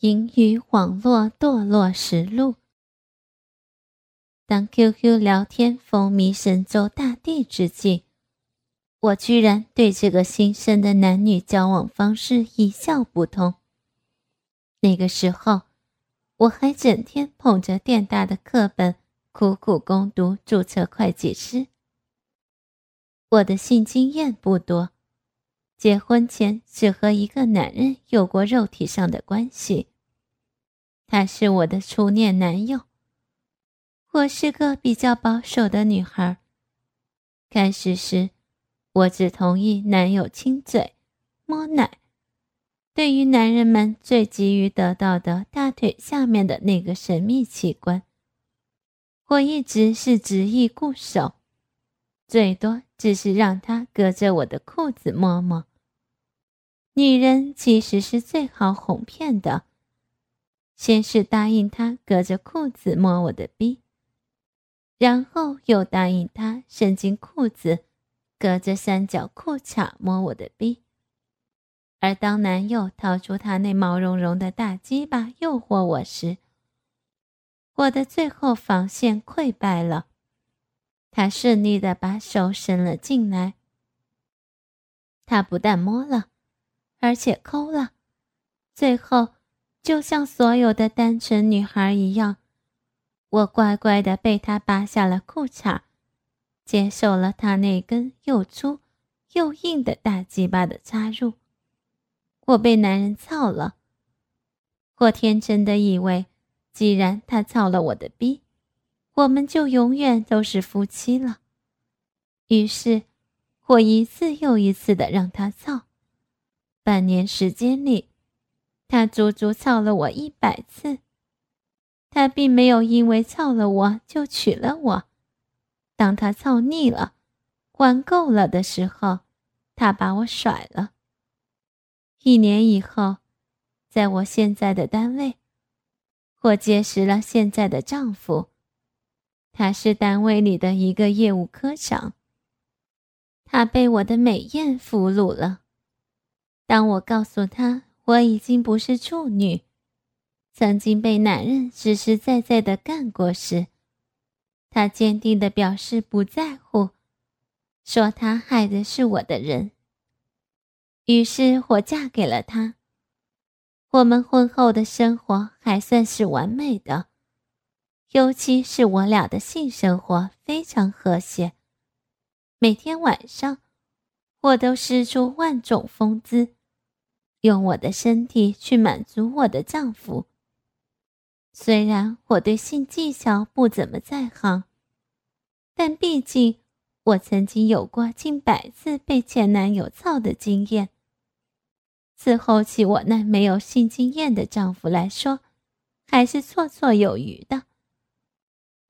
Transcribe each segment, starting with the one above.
淫于网络堕落实录。当 QQ 聊天风靡神州大地之际，我居然对这个新生的男女交往方式一窍不通。那个时候，我还整天捧着电大的课本，苦苦攻读注册会计师。我的性经验不多。结婚前只和一个男人有过肉体上的关系，他是我的初恋男友。我是个比较保守的女孩。开始时，我只同意男友亲嘴、摸奶。对于男人们最急于得到的大腿下面的那个神秘器官，我一直是执意固守，最多只是让他隔着我的裤子摸摸。女人其实是最好哄骗的。先是答应他隔着裤子摸我的逼，然后又答应他伸进裤子，隔着三角裤衩摸我的逼。而当男友掏出他那毛茸茸的大鸡巴诱惑我时，我的最后防线溃败了。他顺利的把手伸了进来，他不但摸了。而且抠了，最后就像所有的单纯女孩一样，我乖乖的被他扒下了裤衩，接受了他那根又粗又硬的大鸡巴的插入。我被男人操了，我天真的以为，既然他操了我的逼，我们就永远都是夫妻了。于是，我一次又一次的让他操。半年时间里，他足足操了我一百次。他并没有因为操了我就娶了我。当他操腻了、玩够了的时候，他把我甩了。一年以后，在我现在的单位，我结识了现在的丈夫。他是单位里的一个业务科长。他被我的美艳俘虏了。当我告诉他我已经不是处女，曾经被男人实实在在的干过时，他坚定的表示不在乎，说他害的是我的人。于是我嫁给了他。我们婚后的生活还算是完美的，尤其是我俩的性生活非常和谐。每天晚上，我都使出万种风姿。用我的身体去满足我的丈夫。虽然我对性技巧不怎么在行，但毕竟我曾经有过近百次被前男友操的经验。伺候起我那没有性经验的丈夫来说，还是绰绰有余的。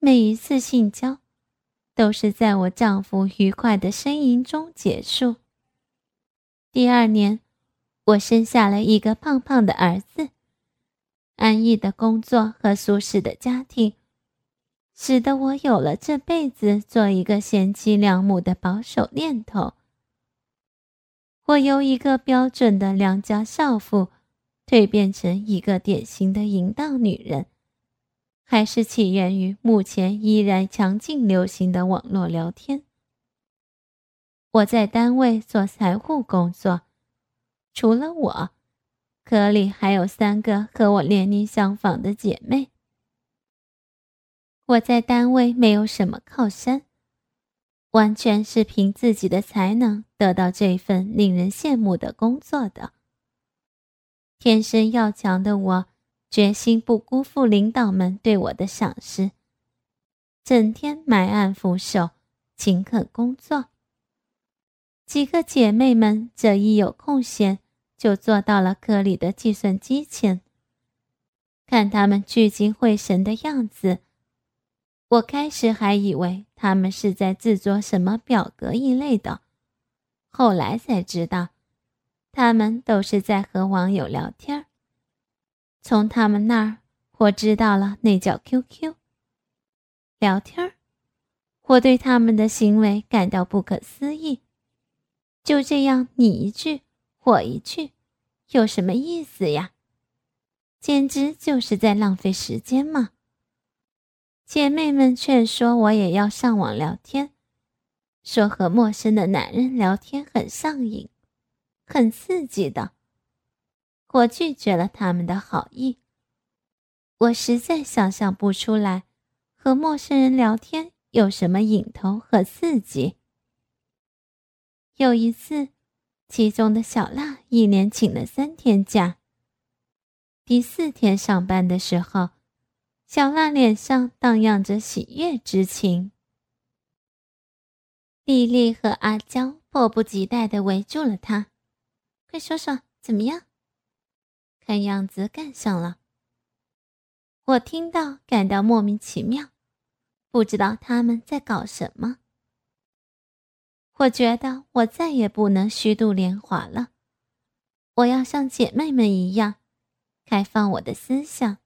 每一次性交，都是在我丈夫愉快的呻吟中结束。第二年。我生下了一个胖胖的儿子，安逸的工作和舒适的家庭，使得我有了这辈子做一个贤妻良母的保守念头。我由一个标准的良家少妇，蜕变成一个典型的淫荡女人，还是起源于目前依然强劲流行的网络聊天。我在单位做财务工作。除了我，科里还有三个和我年龄相仿的姐妹。我在单位没有什么靠山，完全是凭自己的才能得到这份令人羡慕的工作的。天生要强的我，决心不辜负领导们对我的赏识，整天埋案俯首，勤恳工作。几个姐妹们这一有空闲。就坐到了科里的计算机前，看他们聚精会神的样子。我开始还以为他们是在制作什么表格一类的，后来才知道，他们都是在和网友聊天。从他们那儿，我知道了那叫 QQ 聊天我对他们的行为感到不可思议。就这样，你一句。我一句，有什么意思呀？简直就是在浪费时间嘛！姐妹们劝说我也要上网聊天，说和陌生的男人聊天很上瘾，很刺激的。我拒绝了他们的好意。我实在想象不出来，和陌生人聊天有什么瘾头和刺激。有一次，其中的小辣一连请了三天假。第四天上班的时候。小娜脸上荡漾着喜悦之情。丽丽和阿娇迫不及待地围住了她，快说说怎么样？看样子干上了。我听到感到莫名其妙，不知道他们在搞什么。我觉得我再也不能虚度年华了，我要像姐妹们一样，开放我的思想。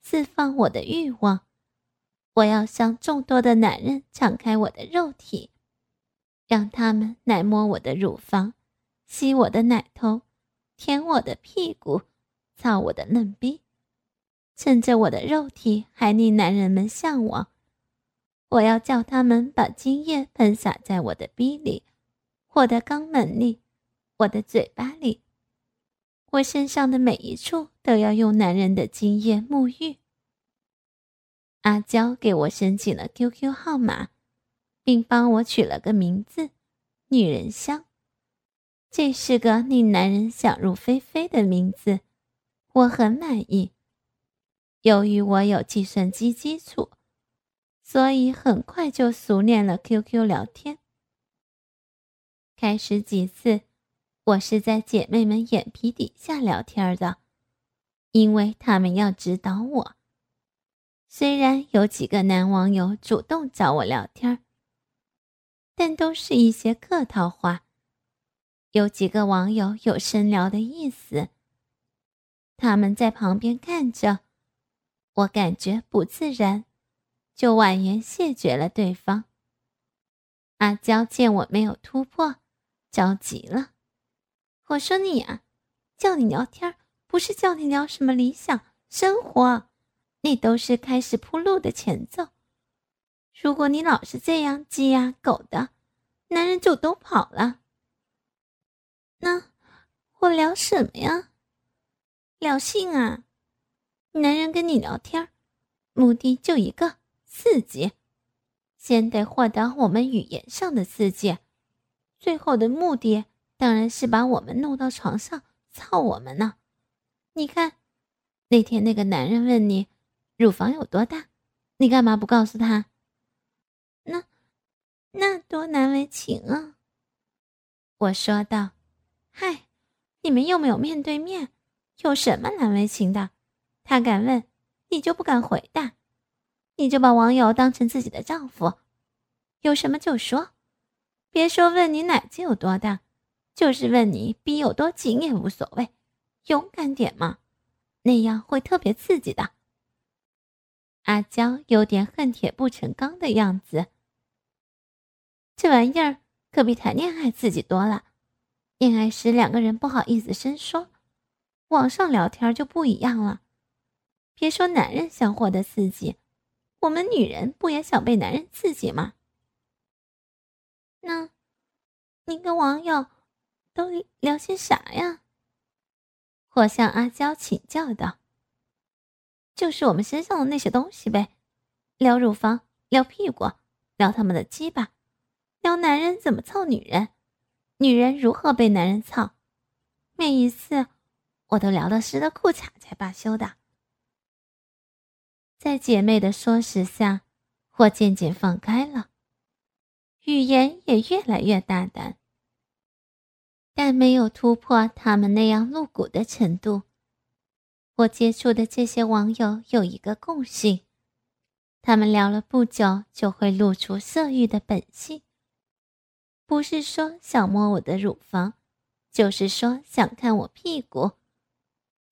释放我的欲望，我要向众多的男人敞开我的肉体，让他们来摸我的乳房，吸我的奶头，舔我的屁股，操我的嫩逼。趁着我的肉体还令男人们向往，我要叫他们把精液喷洒在我的逼里，我的肛门里，我的嘴巴里。我身上的每一处都要用男人的精液沐浴。阿娇给我申请了 QQ 号码，并帮我取了个名字“女人香”，这是个令男人想入非非的名字，我很满意。由于我有计算机基础，所以很快就熟练了 QQ 聊天。开始几次。我是在姐妹们眼皮底下聊天的，因为他们要指导我。虽然有几个男网友主动找我聊天，但都是一些客套话。有几个网友有深聊的意思，他们在旁边看着，我感觉不自然，就婉言谢绝了对方。阿娇见我没有突破，着急了。我说你呀，叫你聊天不是叫你聊什么理想生活，那都是开始铺路的前奏。如果你老是这样鸡呀狗的，男人就都跑了。那我聊什么呀？聊性啊！男人跟你聊天，目的就一个刺激，先得获得我们语言上的刺激，最后的目的。当然是把我们弄到床上操我们呢！你看，那天那个男人问你乳房有多大，你干嘛不告诉他？那那多难为情啊！我说道：“嗨，你们又没有面对面，有什么难为情的？他敢问，你就不敢回答，你就把网友当成自己的丈夫，有什么就说，别说问你奶子有多大。”就是问你逼有多紧也无所谓，勇敢点嘛，那样会特别刺激的。阿娇有点恨铁不成钢的样子，这玩意儿可比谈恋爱刺激多了。恋爱时两个人不好意思深说，网上聊天就不一样了。别说男人想获得刺激，我们女人不也想被男人刺激吗？那，你跟网友。都聊些啥呀？我向阿娇请教道：“就是我们身上的那些东西呗，聊乳房，聊屁股，聊他们的鸡巴，聊男人怎么操女人，女人如何被男人操。每一次，我都聊到湿了裤衩才罢休的。”在姐妹的唆使下，我渐渐放开了，语言也越来越大胆。但没有突破他们那样露骨的程度。我接触的这些网友有一个共性：他们聊了不久就会露出色欲的本性，不是说想摸我的乳房，就是说想看我屁股，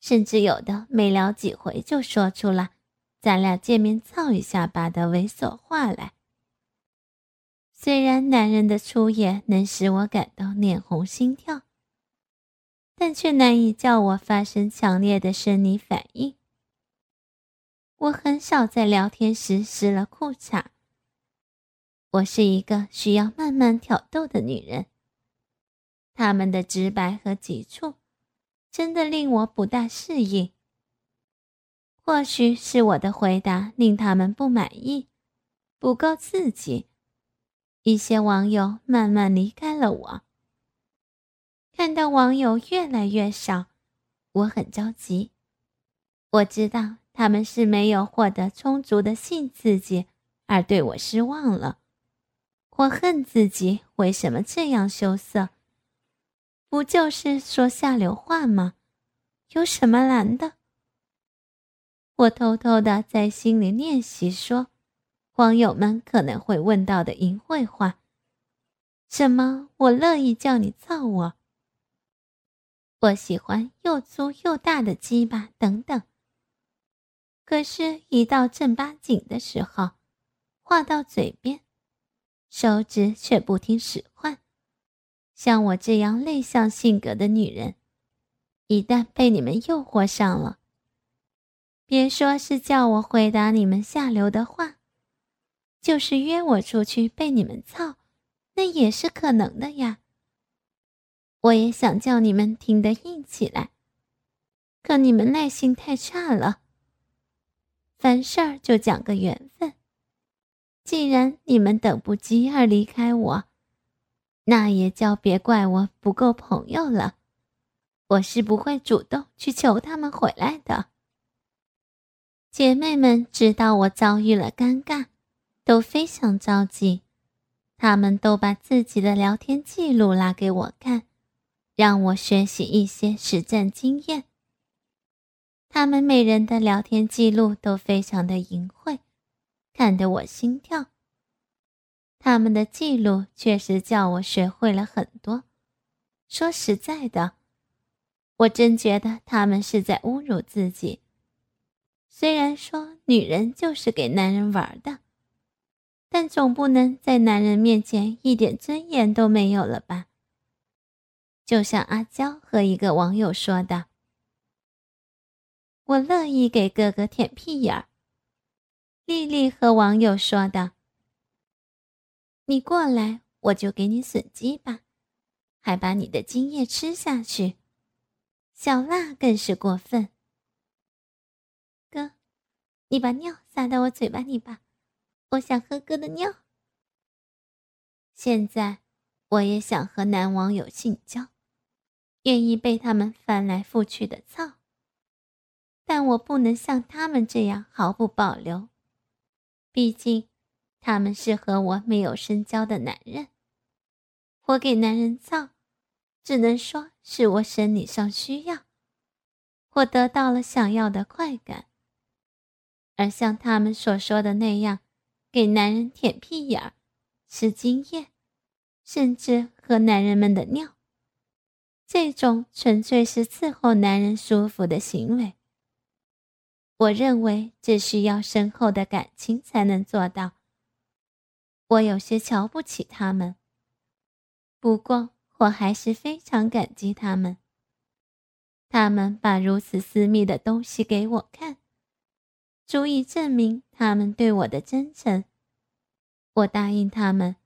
甚至有的没聊几回就说出了“咱俩见面操一下吧”的猥琐话来。虽然男人的出野能使我感到脸红心跳，但却难以叫我发生强烈的生理反应。我很少在聊天时湿了裤衩。我是一个需要慢慢挑逗的女人。他们的直白和急促，真的令我不大适应。或许是我的回答令他们不满意，不够刺激。一些网友慢慢离开了我。看到网友越来越少，我很着急。我知道他们是没有获得充足的性刺激而对我失望了。我恨自己为什么这样羞涩。不就是说下流话吗？有什么难的？我偷偷的在心里练习说，网友们可能会问到的淫秽话，什么“我乐意叫你操我”，我喜欢又粗又大的鸡巴等等。可是，一到正八经的时候，话到嘴边，手指却不听使唤。像我这样内向性格的女人，一旦被你们诱惑上了，别说是叫我回答你们下流的话，就是约我出去被你们操，那也是可能的呀。我也想叫你们听得硬起来，可你们耐心太差了。凡事儿就讲个缘分，既然你们等不及而离开我。那也叫别怪我不够朋友了，我是不会主动去求他们回来的。姐妹们知道我遭遇了尴尬，都非常着急，她们都把自己的聊天记录拉给我看，让我学习一些实战经验。她们每人的聊天记录都非常的淫秽，看得我心跳。他们的记录确实叫我学会了很多。说实在的，我真觉得他们是在侮辱自己。虽然说女人就是给男人玩的，但总不能在男人面前一点尊严都没有了吧？就像阿娇和一个网友说的：“我乐意给哥哥舔屁眼儿。”丽丽和网友说的。你过来，我就给你损鸡吧，还把你的精液吃下去。小辣更是过分。哥，你把尿撒到我嘴巴里吧，我想喝哥的尿。现在我也想和男网友性交，愿意被他们翻来覆去的操，但我不能像他们这样毫不保留，毕竟。他们是和我没有深交的男人，我给男人造，只能说是我生理上需要，我得到了想要的快感。而像他们所说的那样，给男人舔屁眼儿、吃精液，甚至喝男人们的尿，这种纯粹是伺候男人舒服的行为。我认为这需要深厚的感情才能做到。我有些瞧不起他们，不过我还是非常感激他们。他们把如此私密的东西给我看，足以证明他们对我的真诚。我答应他们，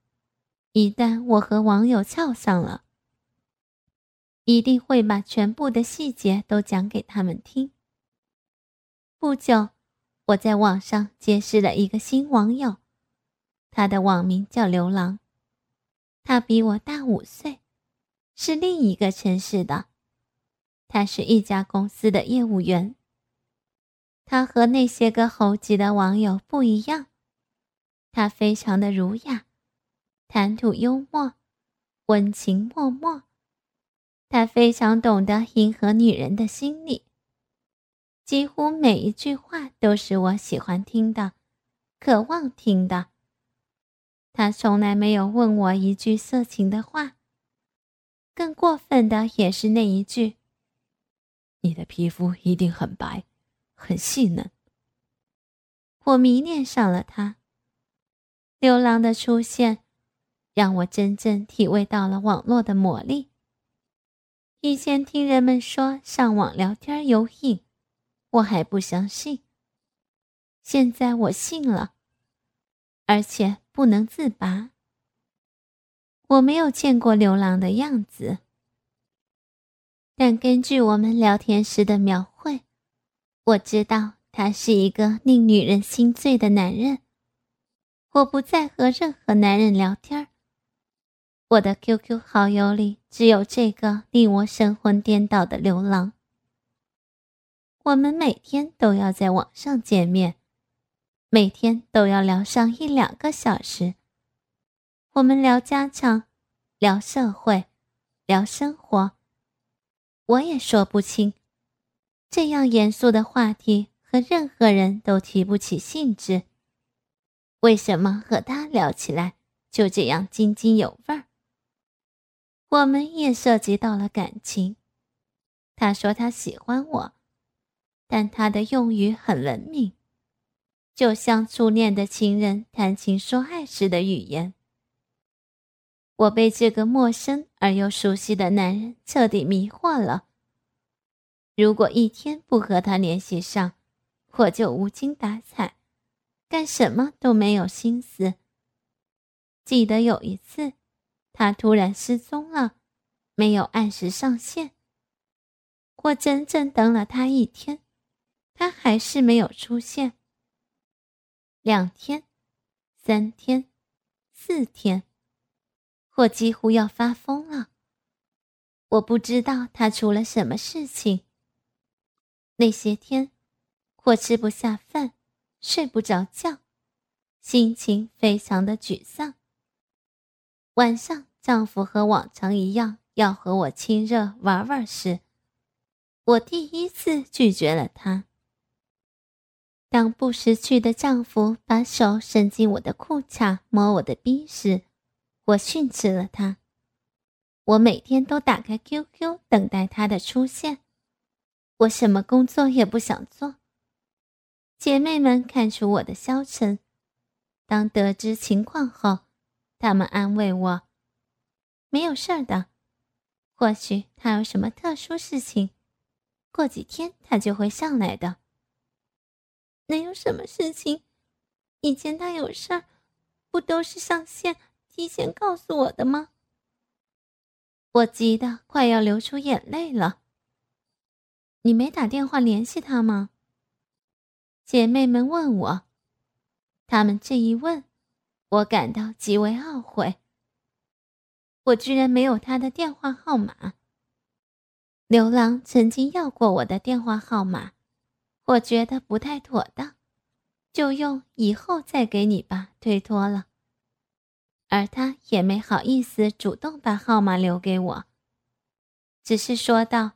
一旦我和网友翘上了，一定会把全部的细节都讲给他们听。不久，我在网上结识了一个新网友。他的网名叫刘郎，他比我大五岁，是另一个城市的。他是一家公司的业务员。他和那些个猴急的网友不一样，他非常的儒雅，谈吐幽默，温情脉脉。他非常懂得迎合女人的心理，几乎每一句话都是我喜欢听的，渴望听的。他从来没有问我一句色情的话。更过分的也是那一句：“你的皮肤一定很白，很细嫩。”我迷恋上了他。牛郎的出现，让我真正体味到了网络的魔力。以前听人们说上网聊天有瘾，我还不相信。现在我信了，而且不能自拔。我没有见过牛郎的样子，但根据我们聊天时的描绘，我知道他是一个令女人心醉的男人。我不再和任何男人聊天我的 QQ 好友里只有这个令我神魂颠倒的牛郎。我们每天都要在网上见面，每天都要聊上一两个小时。我们聊家常，聊社会，聊生活。我也说不清，这样严肃的话题和任何人都提不起兴致。为什么和他聊起来就这样津津有味儿？我们也涉及到了感情。他说他喜欢我，但他的用语很文明，就像初恋的情人谈情说爱时的语言。我被这个陌生而又熟悉的男人彻底迷惑了。如果一天不和他联系上，我就无精打采，干什么都没有心思。记得有一次，他突然失踪了，没有按时上线。我整整等了他一天，他还是没有出现。两天，三天，四天。我几乎要发疯了。我不知道他出了什么事情。那些天，我吃不下饭，睡不着觉，心情非常的沮丧。晚上，丈夫和往常一样要和我亲热玩玩时，我第一次拒绝了他。当不识趣的丈夫把手伸进我的裤衩摸我的逼时，我训斥了他。我每天都打开 QQ 等待他的出现。我什么工作也不想做。姐妹们看出我的消沉，当得知情况后，她们安慰我：“没有事儿的，或许他有什么特殊事情，过几天他就会上来的。”能有什么事情？以前他有事儿，不都是上线？提前告诉我的吗？我急得快要流出眼泪了。你没打电话联系他吗？姐妹们问我，他们这一问，我感到极为懊悔。我居然没有他的电话号码。牛郎曾经要过我的电话号码，我觉得不太妥当，就用以后再给你吧，推脱了。而他也没好意思主动把号码留给我，只是说道：“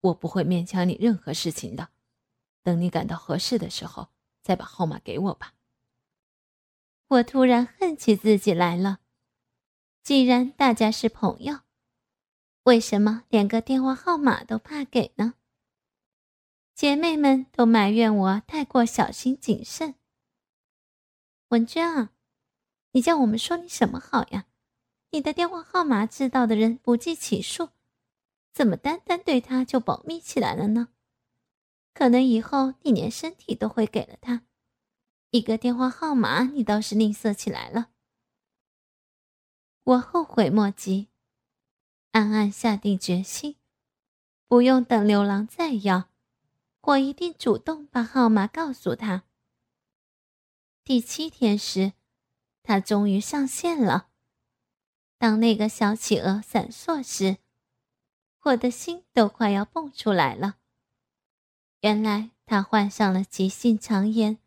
我不会勉强你任何事情的，等你感到合适的时候再把号码给我吧。”我突然恨起自己来了，既然大家是朋友，为什么连个电话号码都怕给呢？姐妹们都埋怨我太过小心谨慎。文娟啊。你叫我们说你什么好呀？你的电话号码知道的人不计其数，怎么单单对他就保密起来了呢？可能以后你连身体都会给了他，一个电话号码你倒是吝啬起来了。我后悔莫及，暗暗下定决心，不用等刘郎再要，我一定主动把号码告诉他。第七天时。他终于上线了。当那个小企鹅闪烁时，我的心都快要蹦出来了。原来他患上了急性肠炎，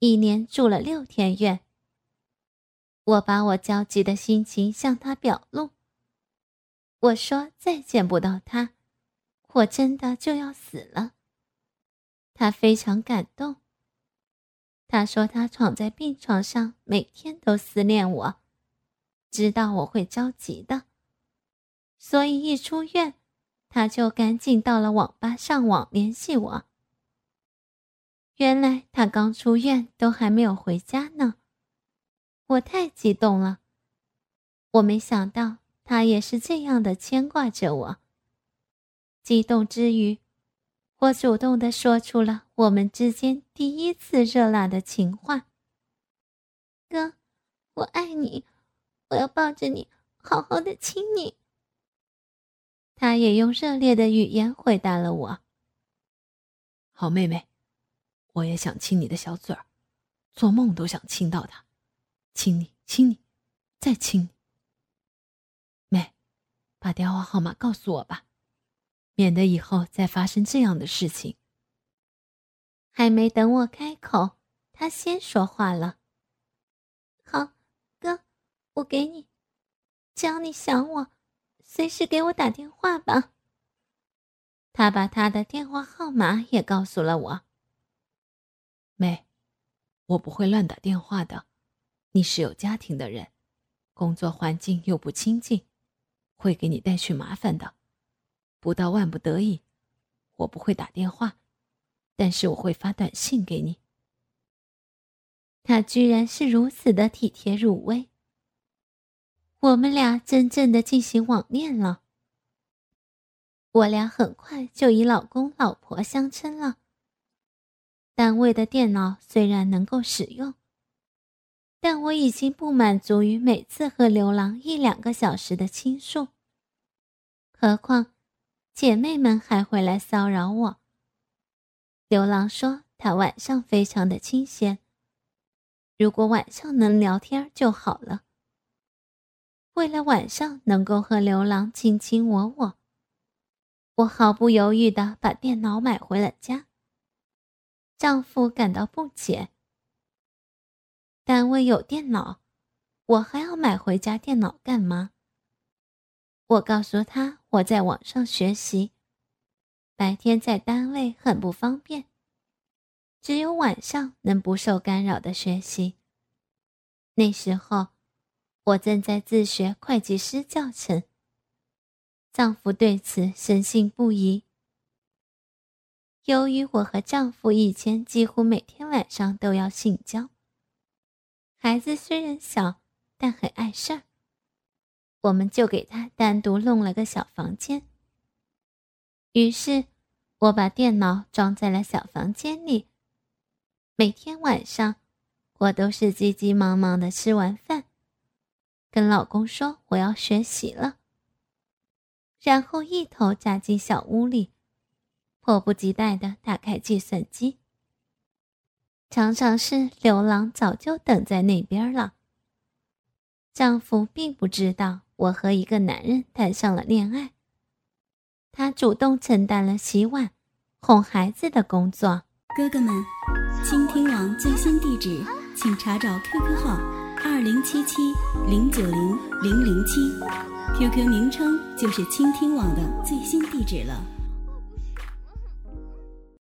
一连住了六天院。我把我焦急的心情向他表露。我说：“再见不到他，我真的就要死了。”他非常感动。他说：“他躺在病床上，每天都思念我，知道我会着急的，所以一出院，他就赶紧到了网吧上网联系我。原来他刚出院，都还没有回家呢。我太激动了，我没想到他也是这样的牵挂着我。激动之余，我主动的说出了我们之间第一次热辣的情话。哥，我爱你，我要抱着你，好好的亲你。他也用热烈的语言回答了我。好妹妹，我也想亲你的小嘴儿，做梦都想亲到它，亲你，亲你，再亲你。妹，把电话号码告诉我吧。免得以后再发生这样的事情。还没等我开口，他先说话了：“好，哥，我给你，只要你想我，随时给我打电话吧。”他把他的电话号码也告诉了我。妹，我不会乱打电话的。你是有家庭的人，工作环境又不清静，会给你带去麻烦的。不到万不得已，我不会打电话，但是我会发短信给你。他居然是如此的体贴入微，我们俩真正的进行网恋了。我俩很快就以老公老婆相称了。单位的电脑虽然能够使用，但我已经不满足于每次和刘郎一两个小时的倾诉，何况。姐妹们还会来骚扰我。刘郎说他晚上非常的清闲，如果晚上能聊天就好了。为了晚上能够和刘郎卿卿我我，我毫不犹豫的把电脑买回了家。丈夫感到不解，单位有电脑，我还要买回家电脑干嘛？我告诉他我在网上学习，白天在单位很不方便，只有晚上能不受干扰的学习。那时候，我正在自学会计师教程。丈夫对此深信不疑。由于我和丈夫以前几乎每天晚上都要性交，孩子虽然小，但很碍事儿。我们就给他单独弄了个小房间。于是，我把电脑装在了小房间里。每天晚上，我都是急急忙忙的吃完饭，跟老公说我要学习了，然后一头扎进小屋里，迫不及待的打开计算机。常常是刘郎早就等在那边了。丈夫并不知道。我和一个男人谈上了恋爱，他主动承担了洗碗、哄孩子的工作。哥哥们，倾听网最新地址，请查找 QQ 号二零七七零九零零零七，QQ 名称就是倾听网的最新地址了。